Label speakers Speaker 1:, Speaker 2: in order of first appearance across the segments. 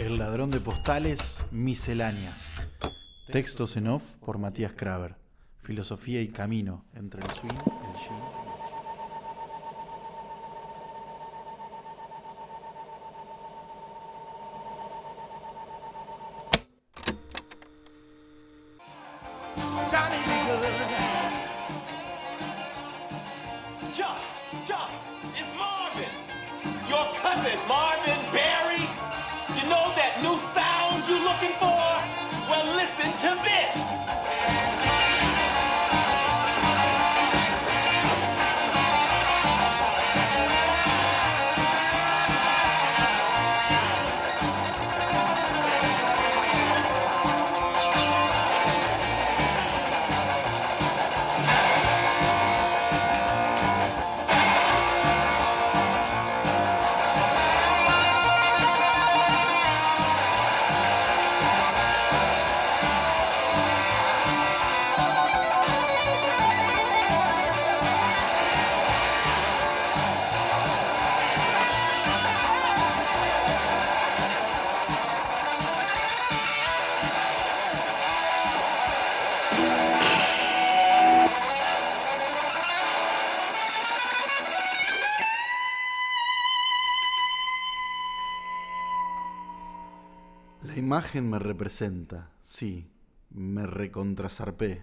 Speaker 1: El ladrón de postales, misceláneas. Textos en off por Matías Kraver. Filosofía y camino entre el swing, el
Speaker 2: Marvin. Looking for? Well, listen to this.
Speaker 1: Imagen me representa, sí, me recontrasarpé.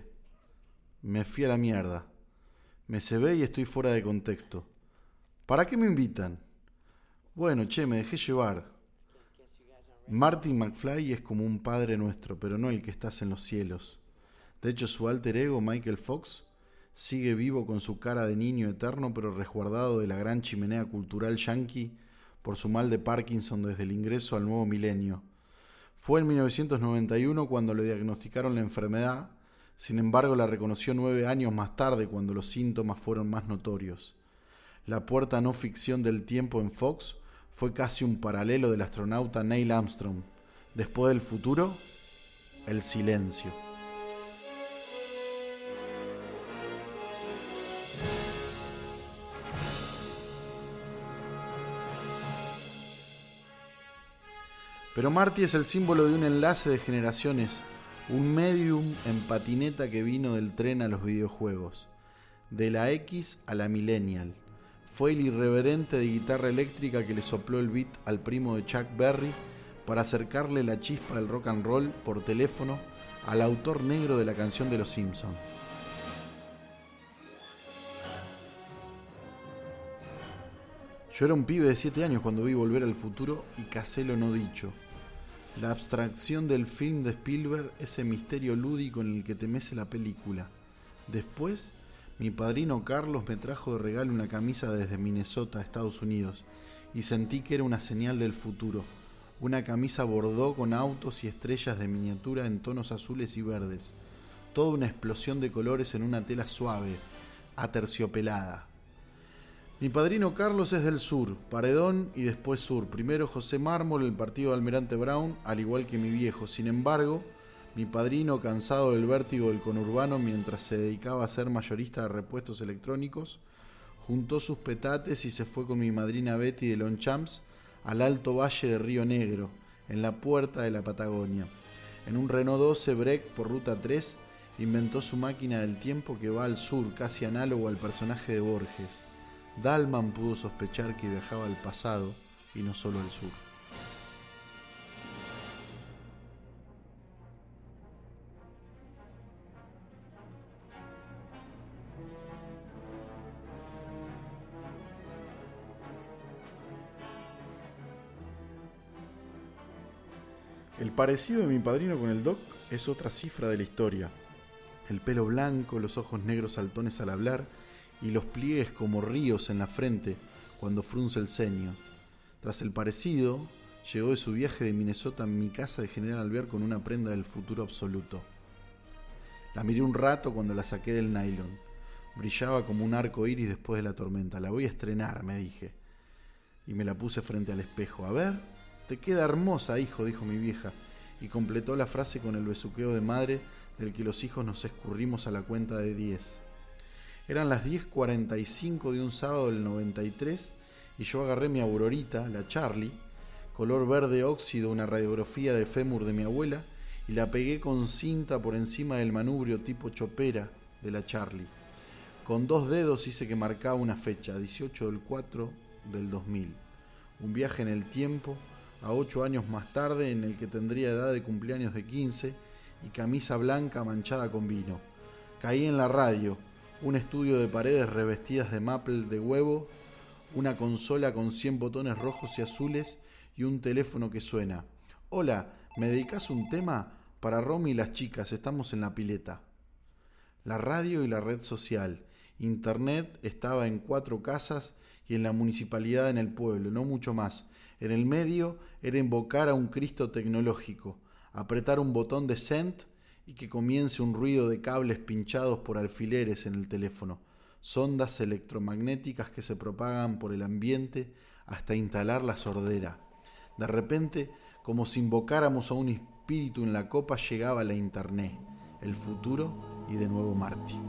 Speaker 1: Me fui a la mierda. Me cebé y estoy fuera de contexto. ¿Para qué me invitan? Bueno, che, me dejé llevar. Martin McFly es como un padre nuestro, pero no el que estás en los cielos. De hecho, su alter ego, Michael Fox, sigue vivo con su cara de niño eterno, pero resguardado de la gran chimenea cultural yankee por su mal de Parkinson desde el ingreso al nuevo milenio. Fue en 1991 cuando le diagnosticaron la enfermedad, sin embargo la reconoció nueve años más tarde cuando los síntomas fueron más notorios. La puerta no ficción del tiempo en Fox fue casi un paralelo del astronauta Neil Armstrong. Después del futuro, el silencio. Pero Marty es el símbolo de un enlace de generaciones, un medium en patineta que vino del tren a los videojuegos, de la X a la millennial. Fue el irreverente de guitarra eléctrica que le sopló el beat al primo de Chuck Berry para acercarle la chispa del rock and roll por teléfono al autor negro de la canción de Los Simpsons. Yo era un pibe de 7 años cuando vi Volver al Futuro y casé lo no dicho. La abstracción del film de Spielberg, ese misterio lúdico en el que te mece la película. Después, mi padrino Carlos me trajo de regalo una camisa desde Minnesota, Estados Unidos, y sentí que era una señal del futuro. Una camisa bordó con autos y estrellas de miniatura en tonos azules y verdes. Toda una explosión de colores en una tela suave, aterciopelada. Mi padrino Carlos es del sur, Paredón y después sur. Primero José Mármol, el partido de Almirante Brown, al igual que mi viejo. Sin embargo, mi padrino, cansado del vértigo del conurbano mientras se dedicaba a ser mayorista de repuestos electrónicos, juntó sus petates y se fue con mi madrina Betty de Lonchamps al alto valle de Río Negro, en la puerta de la Patagonia. En un Renault 12 Break por ruta 3, inventó su máquina del tiempo que va al sur, casi análogo al personaje de Borges. Dalman pudo sospechar que viajaba al pasado y no solo al sur. El parecido de mi padrino con el Doc es otra cifra de la historia. El pelo blanco, los ojos negros saltones al hablar y los pliegues como ríos en la frente cuando frunce el ceño. Tras el parecido, llegó de su viaje de Minnesota a mi casa de General Alvear con una prenda del futuro absoluto. La miré un rato cuando la saqué del nylon. Brillaba como un arco iris después de la tormenta. La voy a estrenar, me dije. Y me la puse frente al espejo. A ver, te queda hermosa, hijo, dijo mi vieja. Y completó la frase con el besuqueo de madre del que los hijos nos escurrimos a la cuenta de 10. Eran las 10.45 de un sábado del 93 y yo agarré mi aurorita, la Charlie, color verde óxido una radiografía de fémur de mi abuela y la pegué con cinta por encima del manubrio tipo chopera de la Charlie. Con dos dedos hice que marcaba una fecha, 18 del 4 del 2000. Un viaje en el tiempo a ocho años más tarde en el que tendría edad de cumpleaños de 15 y camisa blanca manchada con vino. Caí en la radio, un estudio de paredes revestidas de maple de huevo, una consola con 100 botones rojos y azules y un teléfono que suena. Hola, ¿me dedicas un tema? Para Romy y las chicas, estamos en la pileta. La radio y la red social. Internet estaba en cuatro casas y en la municipalidad en el pueblo, no mucho más. En el medio era invocar a un Cristo tecnológico, apretar un botón de send y que comience un ruido de cables pinchados por alfileres en el teléfono, sondas electromagnéticas que se propagan por el ambiente hasta instalar la sordera. De repente, como si invocáramos a un espíritu en la copa, llegaba la Internet, el futuro y de nuevo Marty.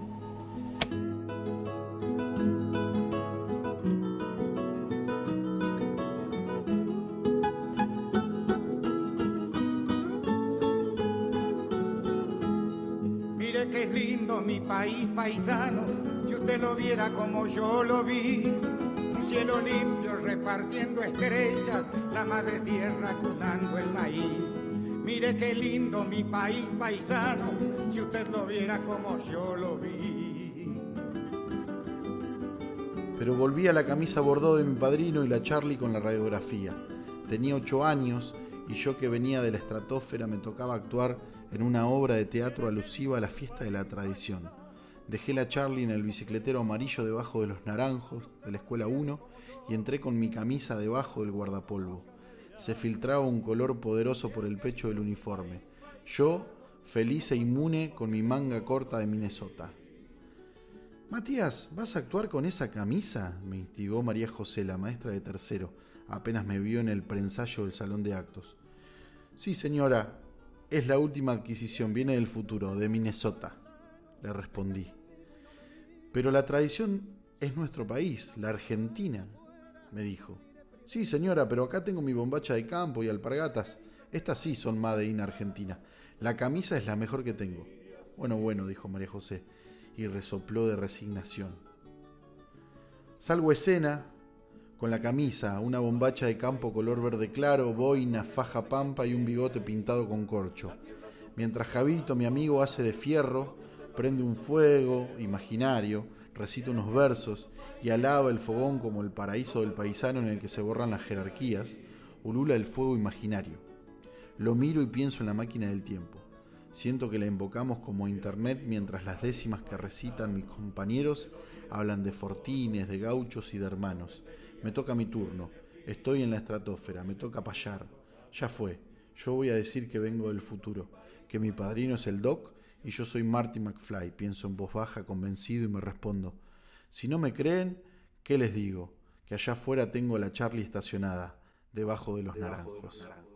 Speaker 3: Mi país paisano, si usted lo viera como yo lo vi. Un cielo limpio repartiendo estrellas, la madre tierra cunando el maíz. Mire qué lindo mi país paisano, si usted lo viera como yo lo vi.
Speaker 1: Pero volví a la camisa bordó de mi padrino y la Charlie con la radiografía. Tenía ocho años y yo que venía de la estratosfera me tocaba actuar en una obra de teatro alusiva a la fiesta de la tradición. Dejé la Charlie en el bicicletero amarillo debajo de los naranjos de la escuela 1 y entré con mi camisa debajo del guardapolvo. Se filtraba un color poderoso por el pecho del uniforme. Yo, feliz e inmune con mi manga corta de Minnesota. Matías, ¿vas a actuar con esa camisa? me instigó María José, la maestra de tercero, apenas me vio en el prensayo del salón de actos. Sí, señora, es la última adquisición, viene del futuro, de Minnesota, le respondí. Pero la tradición es nuestro país, la Argentina, me dijo. Sí, señora, pero acá tengo mi bombacha de campo y alpargatas. Estas sí son Made in Argentina. La camisa es la mejor que tengo. Bueno, bueno, dijo María José, y resopló de resignación. Salgo escena con la camisa, una bombacha de campo color verde claro, boina, faja pampa y un bigote pintado con corcho. Mientras Javito, mi amigo, hace de fierro, prende un fuego imaginario, recita unos versos y alaba el fogón como el paraíso del paisano en el que se borran las jerarquías, ulula el fuego imaginario. Lo miro y pienso en la máquina del tiempo. Siento que la invocamos como internet mientras las décimas que recitan mis compañeros hablan de fortines, de gauchos y de hermanos. Me toca mi turno. Estoy en la estratosfera, me toca payar. Ya fue. Yo voy a decir que vengo del futuro, que mi padrino es el Doc y yo soy Marty McFly. Pienso en voz baja, convencido y me respondo. Si no me creen, ¿qué les digo? Que allá afuera tengo la Charlie estacionada, debajo de los naranjos.
Speaker 4: power